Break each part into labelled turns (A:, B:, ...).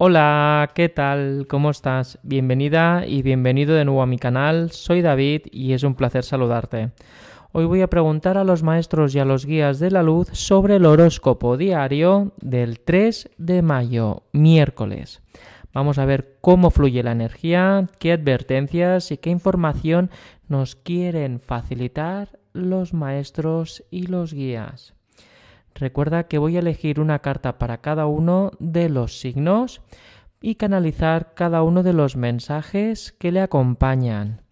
A: Hola, ¿qué tal? ¿Cómo estás? Bienvenida y bienvenido de nuevo a mi canal. Soy David y es un placer saludarte. Hoy voy a preguntar a los maestros y a los guías de la luz sobre el horóscopo diario del 3 de mayo, miércoles. Vamos a ver cómo fluye la energía, qué advertencias y qué información nos quieren facilitar los maestros y los guías. Recuerda que voy a elegir una carta para cada uno de los signos y canalizar cada uno de los mensajes que le acompañan.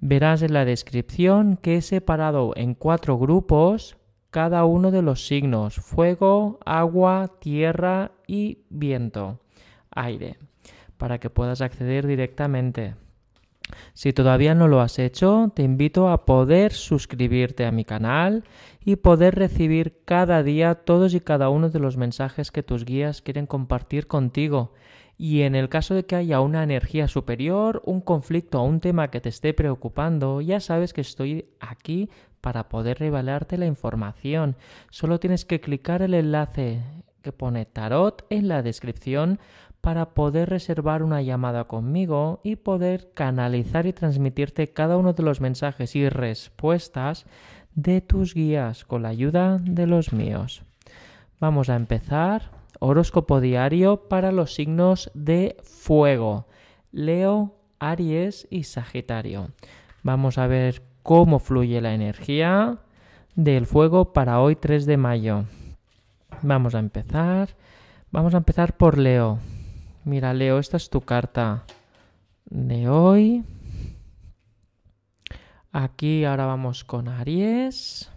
A: Verás en la descripción que he separado en cuatro grupos cada uno de los signos fuego, agua, tierra y viento, aire, para que puedas acceder directamente. Si todavía no lo has hecho, te invito a poder suscribirte a mi canal y poder recibir cada día todos y cada uno de los mensajes que tus guías quieren compartir contigo. Y en el caso de que haya una energía superior, un conflicto o un tema que te esté preocupando, ya sabes que estoy aquí para poder revelarte la información. Solo tienes que clicar el enlace que pone tarot en la descripción para poder reservar una llamada conmigo y poder canalizar y transmitirte cada uno de los mensajes y respuestas de tus guías con la ayuda de los míos. Vamos a empezar. Horóscopo diario para los signos de fuego. Leo, Aries y Sagitario. Vamos a ver cómo fluye la energía del fuego para hoy 3 de mayo. Vamos a empezar. Vamos a empezar por Leo. Mira, Leo, esta es tu carta de hoy. Aquí ahora vamos con Aries.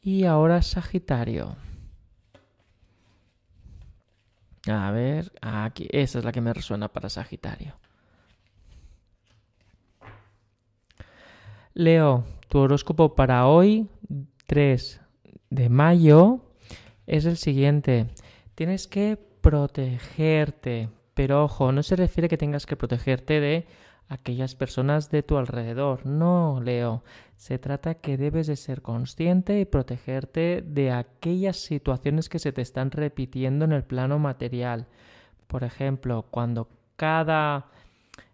A: Y ahora Sagitario. A ver, aquí, esa es la que me resuena para Sagitario. Leo, tu horóscopo para hoy, 3 de mayo, es el siguiente. Tienes que protegerte. Pero ojo, no se refiere que tengas que protegerte de aquellas personas de tu alrededor. No, Leo. Se trata que debes de ser consciente y protegerte de aquellas situaciones que se te están repitiendo en el plano material. Por ejemplo, cuando cada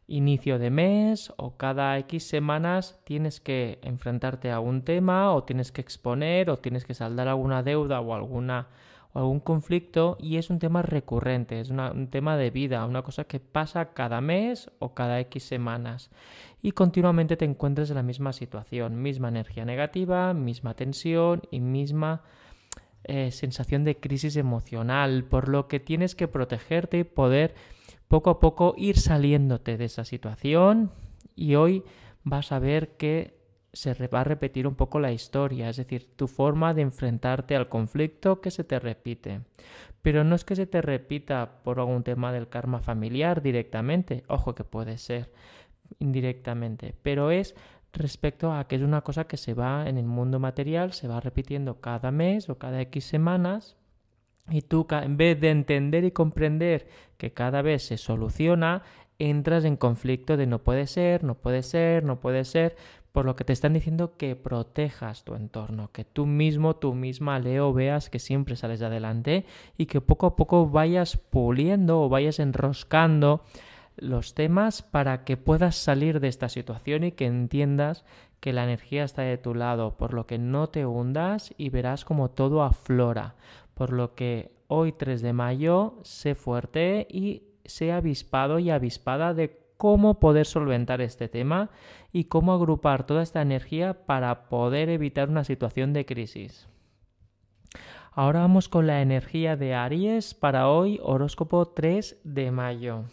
A: inicio de mes o cada X semanas tienes que enfrentarte a un tema o tienes que exponer o tienes que saldar alguna deuda o alguna o algún conflicto y es un tema recurrente, es un tema de vida, una cosa que pasa cada mes o cada X semanas. Y continuamente te encuentras en la misma situación, misma energía negativa, misma tensión y misma eh, sensación de crisis emocional, por lo que tienes que protegerte y poder poco a poco ir saliéndote de esa situación. Y hoy vas a ver que se va a repetir un poco la historia, es decir, tu forma de enfrentarte al conflicto que se te repite. Pero no es que se te repita por algún tema del karma familiar directamente, ojo que puede ser indirectamente, pero es respecto a que es una cosa que se va en el mundo material, se va repitiendo cada mes o cada X semanas y tú en vez de entender y comprender que cada vez se soluciona, entras en conflicto de no puede ser, no puede ser, no puede ser, por lo que te están diciendo que protejas tu entorno, que tú mismo, tú misma, Leo, veas que siempre sales adelante y que poco a poco vayas puliendo o vayas enroscando los temas para que puedas salir de esta situación y que entiendas que la energía está de tu lado, por lo que no te hundas y verás como todo aflora. Por lo que hoy 3 de mayo, sé fuerte y sé avispado y avispada de cómo poder solventar este tema y cómo agrupar toda esta energía para poder evitar una situación de crisis. Ahora vamos con la energía de Aries para hoy, horóscopo 3 de mayo.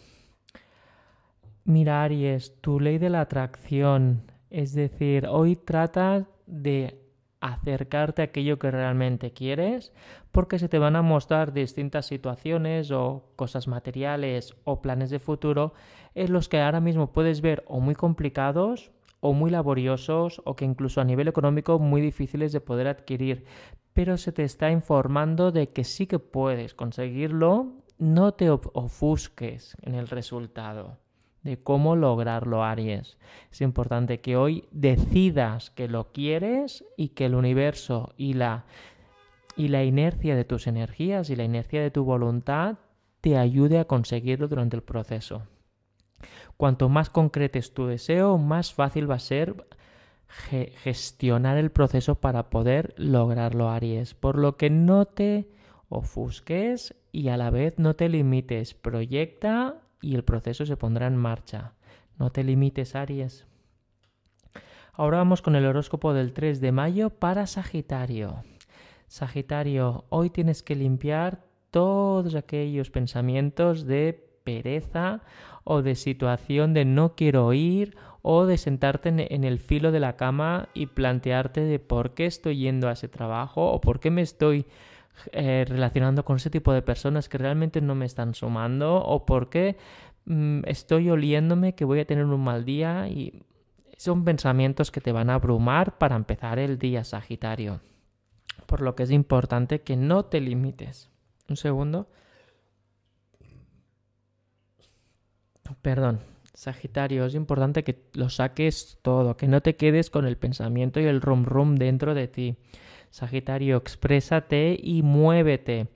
A: Mira Aries, tu ley de la atracción, es decir, hoy trata de acercarte a aquello que realmente quieres, porque se te van a mostrar distintas situaciones o cosas materiales o planes de futuro en los que ahora mismo puedes ver o muy complicados o muy laboriosos o que incluso a nivel económico muy difíciles de poder adquirir, pero se te está informando de que sí que puedes conseguirlo, no te ofusques en el resultado de cómo lograrlo, Aries. Es importante que hoy decidas que lo quieres y que el universo y la, y la inercia de tus energías y la inercia de tu voluntad te ayude a conseguirlo durante el proceso. Cuanto más concretes tu deseo, más fácil va a ser gestionar el proceso para poder lograrlo, Aries. Por lo que no te ofusques y a la vez no te limites. Proyecta y el proceso se pondrá en marcha. No te limites, Aries. Ahora vamos con el horóscopo del 3 de mayo para Sagitario. Sagitario, hoy tienes que limpiar todos aquellos pensamientos de pereza o de situación de no quiero ir o de sentarte en el filo de la cama y plantearte de por qué estoy yendo a ese trabajo o por qué me estoy eh, relacionando con ese tipo de personas que realmente no me están sumando o por qué mm, estoy oliéndome que voy a tener un mal día y son pensamientos que te van a abrumar para empezar el día Sagitario. Por lo que es importante que no te limites. Un segundo. Perdón. Sagitario, es importante que lo saques todo, que no te quedes con el pensamiento y el rum rum dentro de ti. Sagitario, exprésate y muévete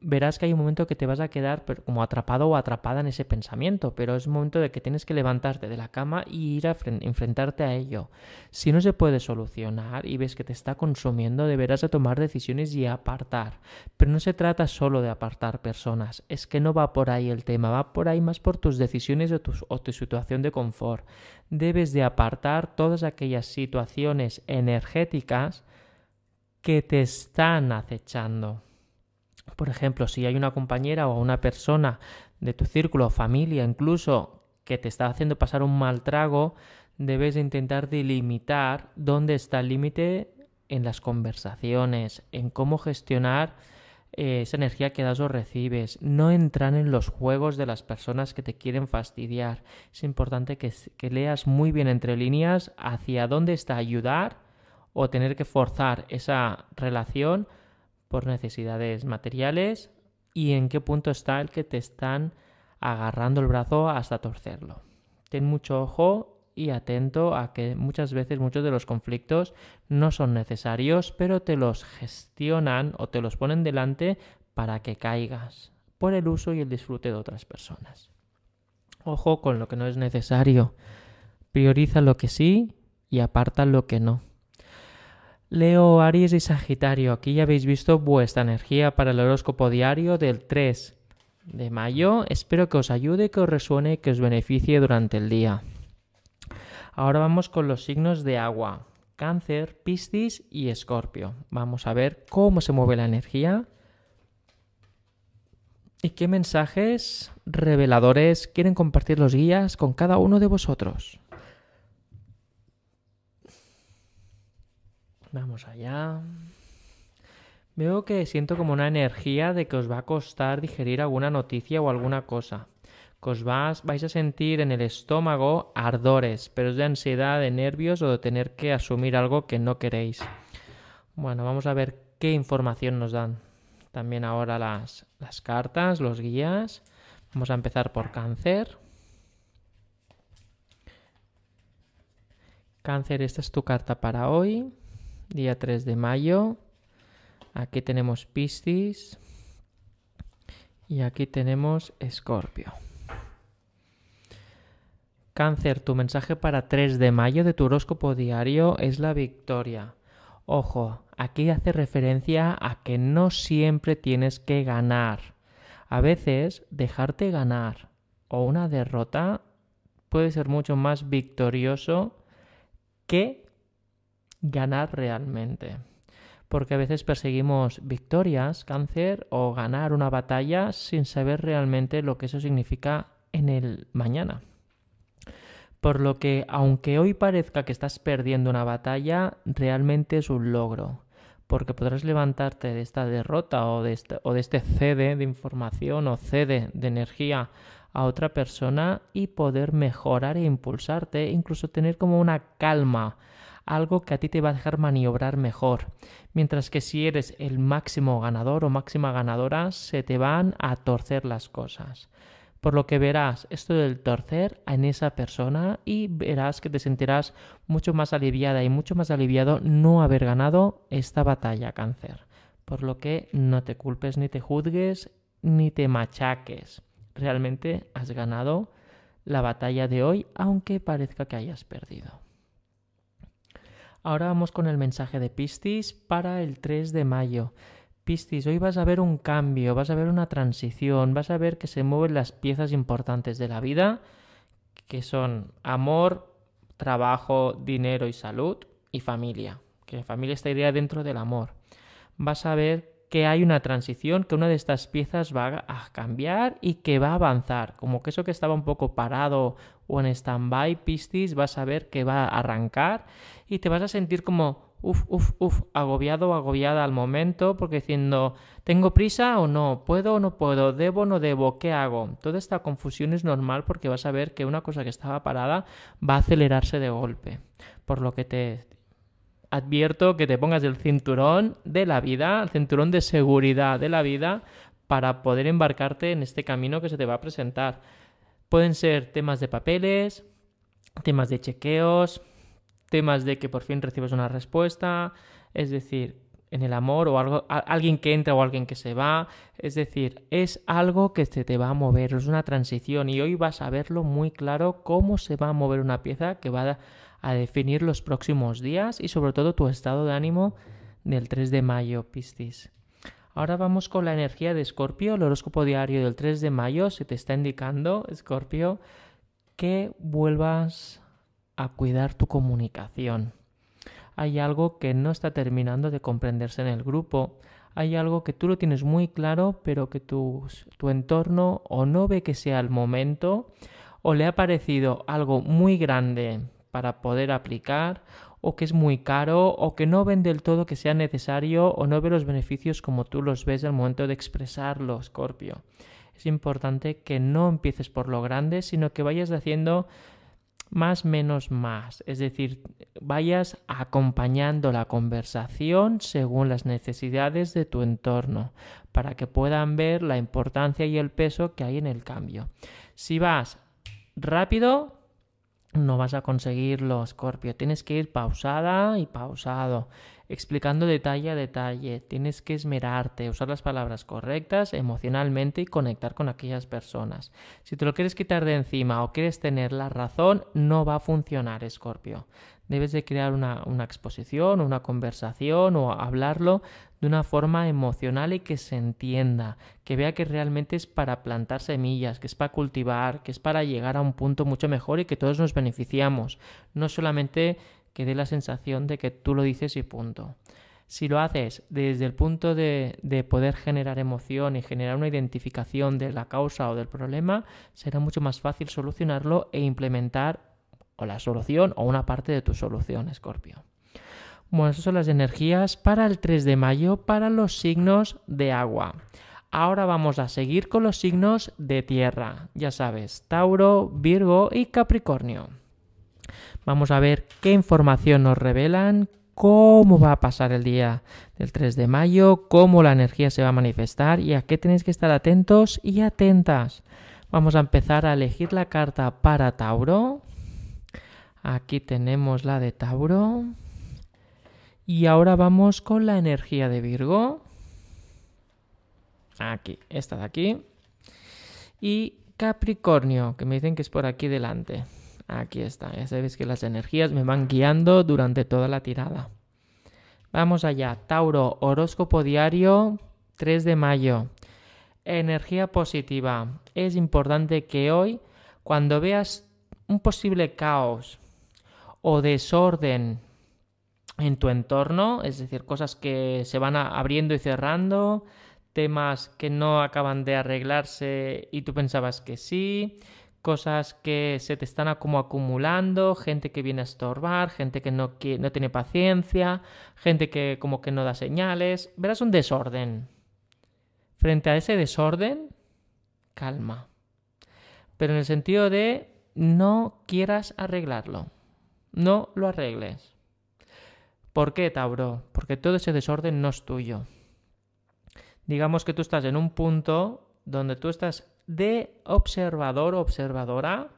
A: verás que hay un momento que te vas a quedar como atrapado o atrapada en ese pensamiento, pero es un momento de que tienes que levantarte de la cama y ir a enfrentarte a ello. Si no se puede solucionar y ves que te está consumiendo, deberás de tomar decisiones y apartar. Pero no se trata solo de apartar personas, es que no va por ahí el tema, va por ahí más por tus decisiones o, o tu situación de confort. Debes de apartar todas aquellas situaciones energéticas que te están acechando. Por ejemplo, si hay una compañera o una persona de tu círculo, familia incluso, que te está haciendo pasar un mal trago, debes intentar delimitar dónde está el límite en las conversaciones, en cómo gestionar eh, esa energía que das o recibes. No entrar en los juegos de las personas que te quieren fastidiar. Es importante que, que leas muy bien entre líneas hacia dónde está ayudar o tener que forzar esa relación por necesidades materiales y en qué punto está el que te están agarrando el brazo hasta torcerlo. Ten mucho ojo y atento a que muchas veces muchos de los conflictos no son necesarios, pero te los gestionan o te los ponen delante para que caigas por el uso y el disfrute de otras personas. Ojo con lo que no es necesario. Prioriza lo que sí y aparta lo que no. Leo, Aries y Sagitario. Aquí ya habéis visto vuestra energía para el horóscopo diario del 3 de mayo. Espero que os ayude, que os resuene, que os beneficie durante el día. Ahora vamos con los signos de agua. Cáncer, Piscis y Escorpio. Vamos a ver cómo se mueve la energía y qué mensajes reveladores quieren compartir los guías con cada uno de vosotros. Vamos allá. Veo que siento como una energía de que os va a costar digerir alguna noticia o alguna cosa. Que os vais, vais a sentir en el estómago ardores, pero es de ansiedad, de nervios o de tener que asumir algo que no queréis. Bueno, vamos a ver qué información nos dan. También ahora las, las cartas, los guías. Vamos a empezar por cáncer. Cáncer, esta es tu carta para hoy día 3 de mayo. Aquí tenemos Piscis y aquí tenemos Escorpio. Cáncer, tu mensaje para 3 de mayo de tu horóscopo diario es la victoria. Ojo, aquí hace referencia a que no siempre tienes que ganar. A veces dejarte ganar o una derrota puede ser mucho más victorioso que ganar realmente. Porque a veces perseguimos victorias, cáncer o ganar una batalla sin saber realmente lo que eso significa en el mañana. Por lo que, aunque hoy parezca que estás perdiendo una batalla, realmente es un logro, porque podrás levantarte de esta derrota o de este, o este cede de información o cede de energía a otra persona y poder mejorar e impulsarte, incluso tener como una calma algo que a ti te va a dejar maniobrar mejor. Mientras que si eres el máximo ganador o máxima ganadora, se te van a torcer las cosas. Por lo que verás esto del torcer en esa persona y verás que te sentirás mucho más aliviada y mucho más aliviado no haber ganado esta batalla cáncer. Por lo que no te culpes ni te juzgues ni te machaques. Realmente has ganado la batalla de hoy, aunque parezca que hayas perdido. Ahora vamos con el mensaje de Piscis para el 3 de mayo. Piscis, hoy vas a ver un cambio, vas a ver una transición, vas a ver que se mueven las piezas importantes de la vida, que son amor, trabajo, dinero y salud, y familia. Que familia estaría dentro del amor. Vas a ver que hay una transición, que una de estas piezas va a cambiar y que va a avanzar. Como que eso que estaba un poco parado o en stand-by, Piscis, vas a ver que va a arrancar y te vas a sentir como uf, uf, uf, agobiado o agobiada al momento, porque diciendo, ¿tengo prisa o no? ¿Puedo o no puedo? ¿Debo o no debo? ¿Qué hago? Toda esta confusión es normal porque vas a ver que una cosa que estaba parada va a acelerarse de golpe. Por lo que te advierto que te pongas el cinturón de la vida, el cinturón de seguridad de la vida, para poder embarcarte en este camino que se te va a presentar. Pueden ser temas de papeles, temas de chequeos, temas de que por fin recibes una respuesta, es decir, en el amor o algo, alguien que entra o alguien que se va, es decir, es algo que se te va a mover, es una transición y hoy vas a verlo muy claro cómo se va a mover una pieza que va a, definir los próximos días y sobre todo tu estado de ánimo del 3 de mayo, Piscis. Ahora vamos con la energía de Escorpio, el horóscopo diario del 3 de mayo se te está indicando, Escorpio, que vuelvas a cuidar tu comunicación. Hay algo que no está terminando de comprenderse en el grupo. Hay algo que tú lo tienes muy claro, pero que tu, tu entorno o no ve que sea el momento, o le ha parecido algo muy grande para poder aplicar, o que es muy caro, o que no ven del todo que sea necesario, o no ve los beneficios como tú los ves al momento de expresarlo, Scorpio. Es importante que no empieces por lo grande, sino que vayas haciendo más menos más, es decir, vayas acompañando la conversación según las necesidades de tu entorno, para que puedan ver la importancia y el peso que hay en el cambio. Si vas rápido, no vas a conseguirlo, Scorpio. Tienes que ir pausada y pausado explicando detalle a detalle. Tienes que esmerarte, usar las palabras correctas emocionalmente y conectar con aquellas personas. Si te lo quieres quitar de encima o quieres tener la razón, no va a funcionar, Escorpio. Debes de crear una, una exposición, una conversación o hablarlo de una forma emocional y que se entienda, que vea que realmente es para plantar semillas, que es para cultivar, que es para llegar a un punto mucho mejor y que todos nos beneficiamos, no solamente que dé la sensación de que tú lo dices y punto. Si lo haces desde el punto de, de, poder generar emoción y generar una identificación de la causa o del problema, será mucho más fácil solucionarlo e implementar o la solución o una parte de tu solución, Escorpio. Bueno, esas son las energías para el 3 de mayo para los signos de agua. Ahora vamos a seguir con los signos de tierra. Ya sabes, Tauro, Virgo y Capricornio. Vamos a ver qué información nos revelan, cómo va a pasar el día del 3 de mayo, cómo la energía se va a manifestar y a qué tenéis que estar atentos y atentas. Vamos a empezar a elegir la carta para Tauro. Aquí tenemos la de Tauro. Y ahora vamos con la energía de Virgo. Aquí, esta de aquí. Y Capricornio, que me dicen que es por aquí delante. Aquí está, ya sabéis que las energías me van guiando durante toda la tirada. Vamos allá, Tauro, horóscopo diario 3 de mayo. Energía positiva. Es importante que hoy, cuando veas un posible caos o desorden en tu entorno, es decir, cosas que se van abriendo y cerrando, temas que no acaban de arreglarse y tú pensabas que sí, cosas que se te están como acumulando, gente que viene a estorbar, gente que no, no tiene paciencia, gente que como que no da señales. Verás un desorden. Frente a ese desorden, calma. Pero en el sentido de no quieras arreglarlo. No lo arregles. ¿Por qué, Tauro? Porque todo ese desorden no es tuyo. Digamos que tú estás en un punto donde tú estás de observador o observadora.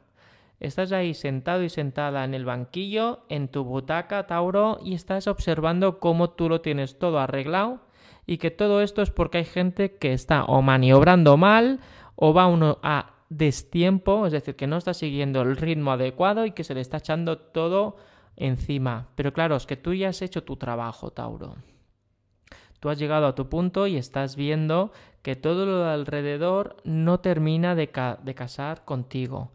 A: Estás ahí sentado y sentada en el banquillo, en tu butaca, Tauro, y estás observando cómo tú lo tienes todo arreglado Y que todo esto es porque hay gente que está o maniobrando mal o va uno a destiempo, es decir, que no está siguiendo el ritmo adecuado y que se le está echando todo encima. Pero claro, es que tú ya has hecho tu trabajo, Tauro. Tú has llegado a tu punto y estás viendo que todo lo de alrededor no termina de, de casar contigo.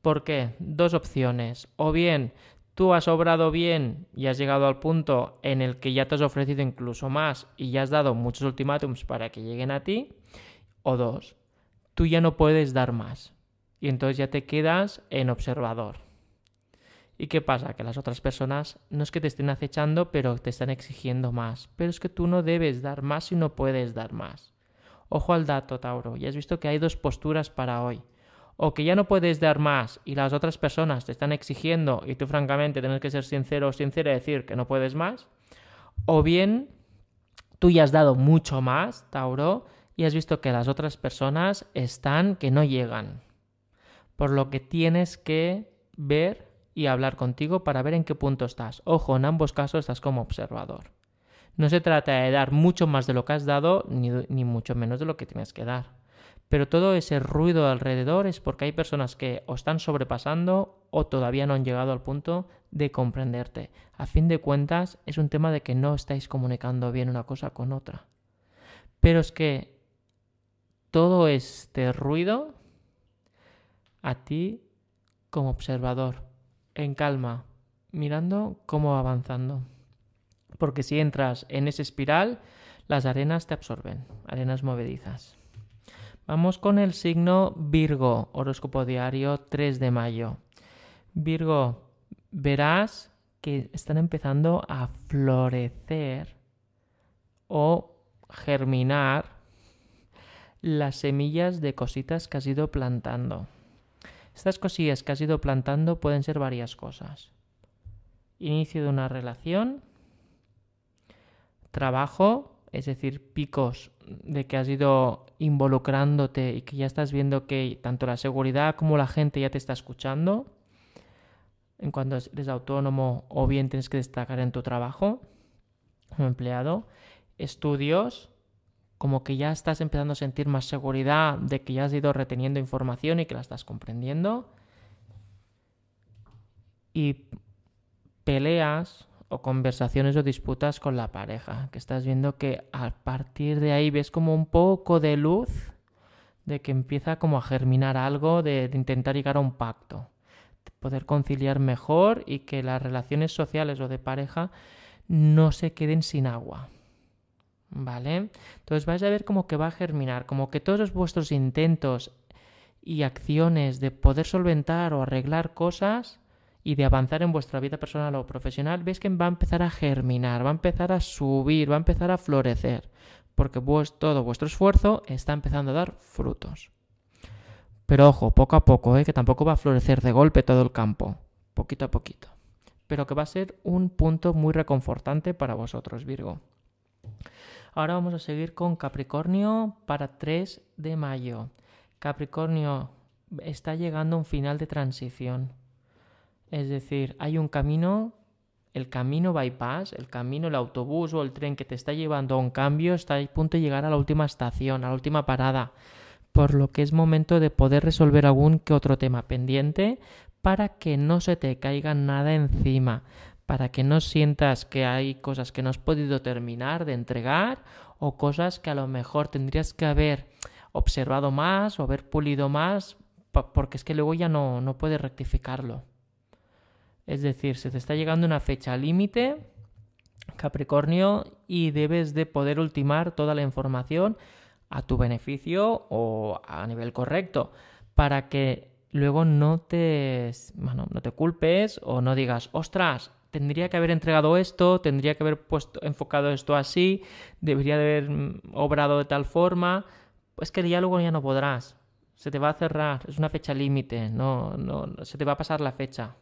A: ¿Por qué? Dos opciones. O bien tú has obrado bien y has llegado al punto en el que ya te has ofrecido incluso más y ya has dado muchos ultimátums para que lleguen a ti. O dos, tú ya no puedes dar más. Y entonces ya te quedas en observador. ¿Y qué pasa? Que las otras personas no es que te estén acechando, pero te están exigiendo más. Pero es que tú no debes dar más y no puedes dar más. Ojo al dato, Tauro. Ya has visto que hay dos posturas para hoy. O que ya no puedes dar más y las otras personas te están exigiendo y tú francamente tienes que ser sincero o sincera y decir que no puedes más. O bien tú ya has dado mucho más, Tauro, y has visto que las otras personas están que no llegan. Por lo que tienes que ver y hablar contigo para ver en qué punto estás. Ojo, en ambos casos estás como observador. No se trata de dar mucho más de lo que has dado, ni, ni, mucho menos de lo que tienes que dar. Pero todo ese ruido alrededor es porque hay personas que o están sobrepasando o todavía no han llegado al punto de comprenderte. A fin de cuentas, es un tema de que no estáis comunicando bien una cosa con otra. Pero es que todo este ruido a ti como observador en calma, mirando cómo va avanzando. Porque si entras en esa espiral, las arenas te absorben, arenas movedizas. Vamos con el signo Virgo, horóscopo diario 3 de mayo. Virgo, verás que están empezando a florecer o germinar las semillas de cositas que has ido plantando. Estas cosillas que has ido plantando pueden ser varias cosas. Inicio de una relación, trabajo, es decir, picos de que has ido involucrándote y que ya estás viendo que tanto la seguridad como la gente ya te está escuchando, en cuanto eres autónomo o bien tienes que destacar en tu trabajo como empleado, estudios, como que ya estás empezando a sentir más seguridad de que ya has ido reteniendo información y que la estás comprendiendo. Y peleas o conversaciones o disputas con la pareja, que estás viendo que a partir de ahí ves como un poco de luz de que empieza como a germinar algo, de, intentar llegar a un pacto, de poder conciliar mejor y que las relaciones sociales o de pareja no se queden sin agua. ¿Vale? Entonces vais a ver como que va a germinar, como que todos vuestros intentos y acciones de poder solventar o arreglar cosas y de avanzar en vuestra vida personal o profesional, veis que va a empezar a germinar, va a empezar a subir, va a empezar a florecer, porque todo vuestro esfuerzo está empezando a dar frutos. Pero ojo, poco a poco, ¿eh? que tampoco va a florecer de golpe todo el campo, poquito a poquito. Pero que va a ser un punto muy reconfortante para vosotros, Virgo. Ahora vamos a seguir con Capricornio para 3 de mayo. Capricornio está llegando a un final de transición. Es decir, hay un camino, el camino bypass, el camino, el autobús o el tren que te está llevando a un cambio está a punto de llegar a la última estación, a la última parada. Por lo que es momento de poder resolver algún que otro tema pendiente para que no se te caiga nada encima para que no sientas que hay cosas que no has podido terminar de entregar o cosas que a lo mejor tendrías que haber observado más o haber pulido más porque es que luego ya no, no puedes rectificarlo. Es decir, se te está llegando una fecha límite, Capricornio, y debes de poder ultimar toda la información a tu beneficio o a nivel correcto para que luego no te, no te culpes o no digas, ostras, tendría que haber entregado esto, tendría que haber puesto, enfocado esto así, debería de haber mm, obrado de tal forma, pues que el diálogo ya no podrás. Se te va a cerrar, es una fecha límite, no, no, se te va a pasar la fecha.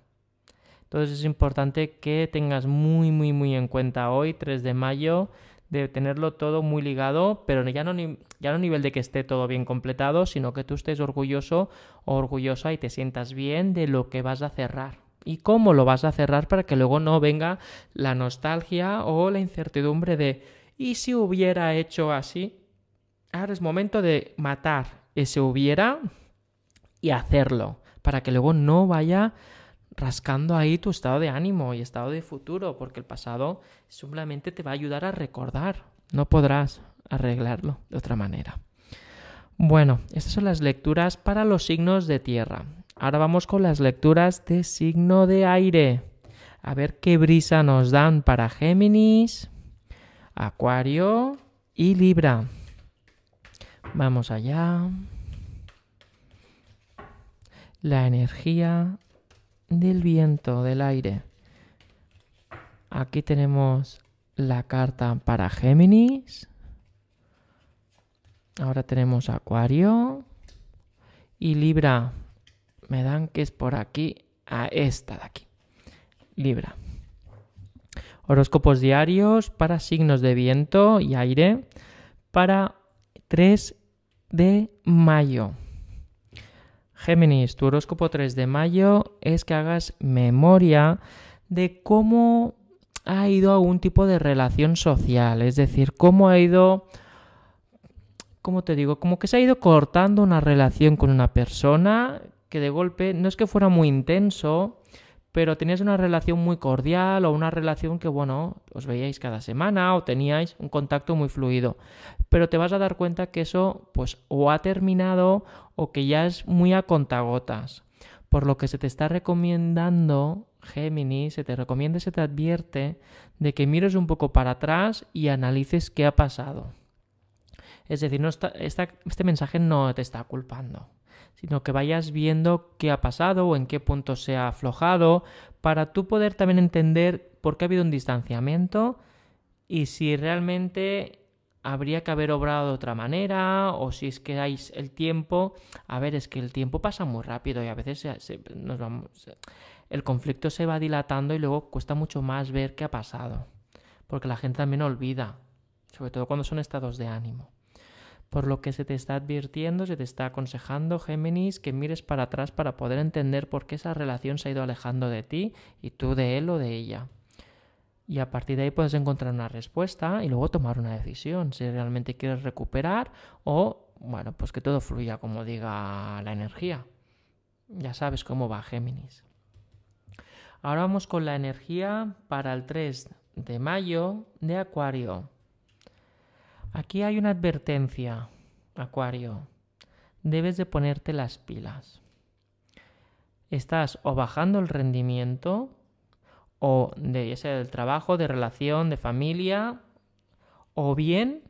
A: Entonces es importante que tengas muy, muy, muy en cuenta hoy, 3 de mayo, de tenerlo todo muy ligado, pero ya no, ya no a nivel de que esté todo bien completado, sino que tú estés orgulloso orgullosa y te sientas bien de lo que vas a cerrar y cómo lo vas a cerrar para que luego no venga la nostalgia o la incertidumbre de Y si hubiera hecho así, ahora es momento de matar ese hubiera y hacerlo, para que luego no vaya rascando ahí tu estado de ánimo y estado de futuro, porque el pasado simplemente te va a ayudar a recordar, no podrás arreglarlo de otra manera. Bueno, estas son las lecturas para los signos de tierra. Ahora vamos con las lecturas de signo de aire. A ver qué brisa nos dan para Géminis, Acuario y Libra. Vamos allá. La energía del viento, del aire. Aquí tenemos la carta para Géminis. Ahora tenemos Acuario. Y Libra. Me dan que es por aquí a esta de aquí. Libra. Horóscopos diarios para signos de viento y aire para 3 de mayo. Géminis, tu horóscopo 3 de mayo es que hagas memoria de cómo ha ido algún tipo de relación social, es decir, cómo ha ido, ¿cómo te digo? Como que se ha ido cortando una relación con una persona que de golpe no es que fuera muy intenso, pero tenías una relación muy cordial o una relación que, bueno, os veíais cada semana o teníais un contacto muy fluido. Pero te vas a dar cuenta que eso, pues, o ha terminado o que ya es muy a contagotas. Por lo que se te está recomendando, Géminis, se te recomienda se te advierte de que mires un poco para atrás y analices qué ha pasado. Es decir, no este mensaje no te está culpando sino que vayas viendo qué ha pasado o en qué punto se ha aflojado, para tú poder también entender por qué ha habido un distanciamiento y si realmente habría que haber obrado de otra manera o si es que hay el tiempo. A ver, es que el tiempo pasa muy rápido y a veces nos vamos, el conflicto se va dilatando y luego cuesta mucho más ver qué ha pasado, porque la gente también olvida, sobre todo cuando son estados de ánimo por lo que se te está advirtiendo, se te está aconsejando, Géminis, que mires para atrás para poder entender por qué esa relación se ha ido alejando de ti y tú de él o de ella. Y a partir de ahí puedes encontrar una respuesta y luego tomar una decisión, si realmente quieres recuperar o, bueno, pues que todo fluya como diga la energía. Ya sabes cómo va Géminis. Ahora vamos con la energía para el 3 de mayo de Acuario. Aquí hay una advertencia, Acuario. Debes de ponerte las pilas. Estás o bajando el rendimiento o de sea del trabajo, de relación, de familia, o bien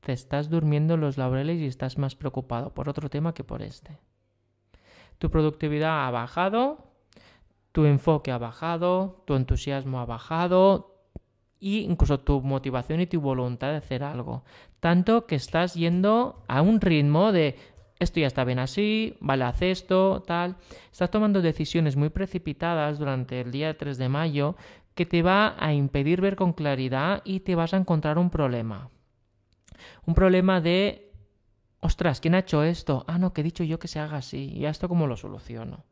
A: te estás durmiendo los laureles y estás más preocupado por otro tema que por este. Tu productividad ha bajado, tu enfoque ha bajado, tu entusiasmo ha bajado, y incluso tu motivación y tu voluntad de hacer algo. Tanto que estás yendo a un ritmo de esto ya está bien así, vale, haz esto, tal. Estás tomando decisiones muy precipitadas durante el día 3 de mayo que te va a impedir ver con claridad y te vas a encontrar un problema. Un problema de, ostras, ¿quién ha hecho esto? Ah, no, que he dicho yo que se haga así. ¿Y esto cómo lo soluciono?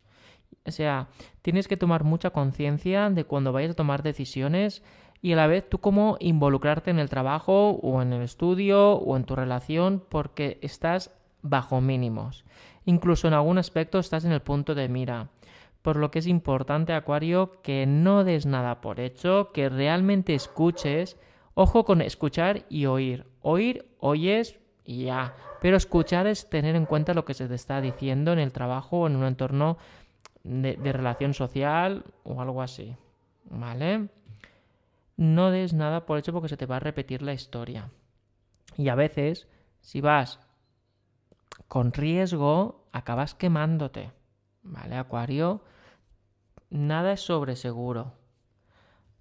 A: O sea, tienes que tomar mucha conciencia de cuando vayas a tomar decisiones y a la vez tú cómo involucrarte en el trabajo o en el estudio o en tu relación porque estás bajo mínimos. Incluso en algún aspecto estás en el punto de mira. Por lo que es importante, Acuario, que no des nada por hecho, que realmente escuches. Ojo con escuchar y oír. Oír, oyes y ya. Pero escuchar es tener en cuenta lo que se te está diciendo en el trabajo o en un entorno de, relación social o algo así. ¿Vale? No des nada por hecho porque se te va a repetir la historia. Y a veces, si vas con riesgo, acabas quemándote. ¿Vale, Acuario? Nada es sobre seguro.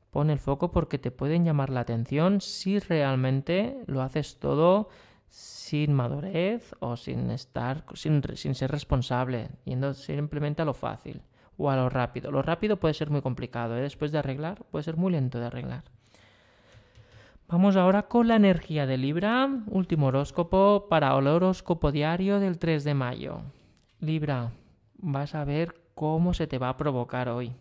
A: Pon el foco porque te pueden llamar la atención si realmente lo haces todo sin madurez o sin estar, sin, sin ser responsable, yendo simplemente a lo fácil o a lo rápido. Lo rápido puede ser muy complicado, ¿eh? después de arreglar puede ser muy lento de arreglar. Vamos ahora con la energía de Libra, último horóscopo para el horóscopo diario del 3 de mayo. Libra, vas a ver cómo se te va a provocar hoy.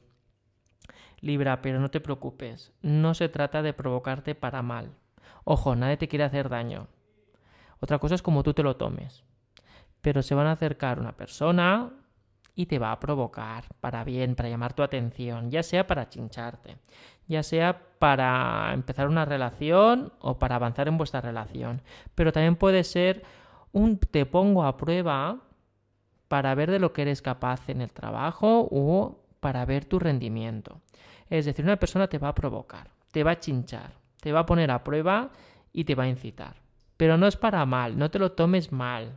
A: Libra, pero no te preocupes, no se trata de provocarte para mal. Ojo, nadie te quiere hacer daño. Otra cosa es como tú te lo tomes. Pero se van a acercar una persona y te va a provocar para bien, para llamar tu atención, ya sea para chincharte, ya sea para empezar una relación o para avanzar en vuestra relación. Pero también puede ser un te pongo a prueba para ver de lo que eres capaz en el trabajo o para ver tu rendimiento. Es decir, una persona te va a provocar, te va a chinchar, te va a poner a prueba y te va a incitar. Pero no es para mal, no te lo tomes mal,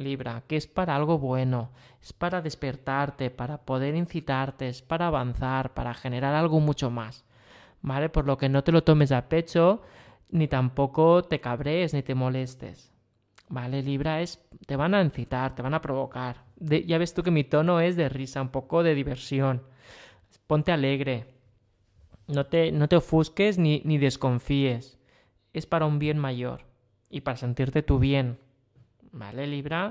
A: Libra, que es para algo bueno, es para despertarte, para poder incitarte, es para avanzar, para generar algo mucho más. ¿Vale? Por lo que no te lo tomes a pecho, ni tampoco te cabrees, ni te molestes. ¿Vale? Libra es, te van a incitar, te van a provocar. ya ves tú que mi tono es de risa, un poco de diversión. Ponte alegre. No te, no te ofusques ni, ni desconfíes. Es para un bien mayor y para sentirte tú bien. ¿Vale, Libra?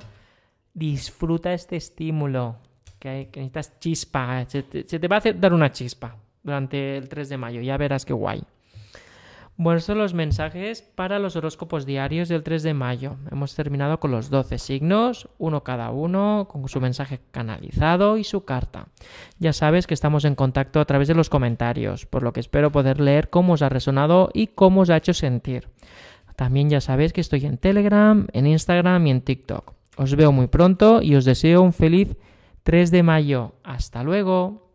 A: Disfruta este estímulo. Que, necesitas chispa. Se te, va a hacer dar una chispa durante el 3 de mayo. Ya verás qué guay. Bueno, son los mensajes para los horóscopos diarios del 3 de mayo. Hemos terminado con los 12 signos, uno cada uno, con su mensaje canalizado y su carta. Ya sabes que estamos en contacto a través de los comentarios, por lo que espero poder leer cómo os ha resonado y cómo os ha hecho sentir. También ya sabéis que estoy en Telegram, en Instagram y en TikTok. Os veo muy pronto y os deseo un feliz 3 de mayo. Hasta luego.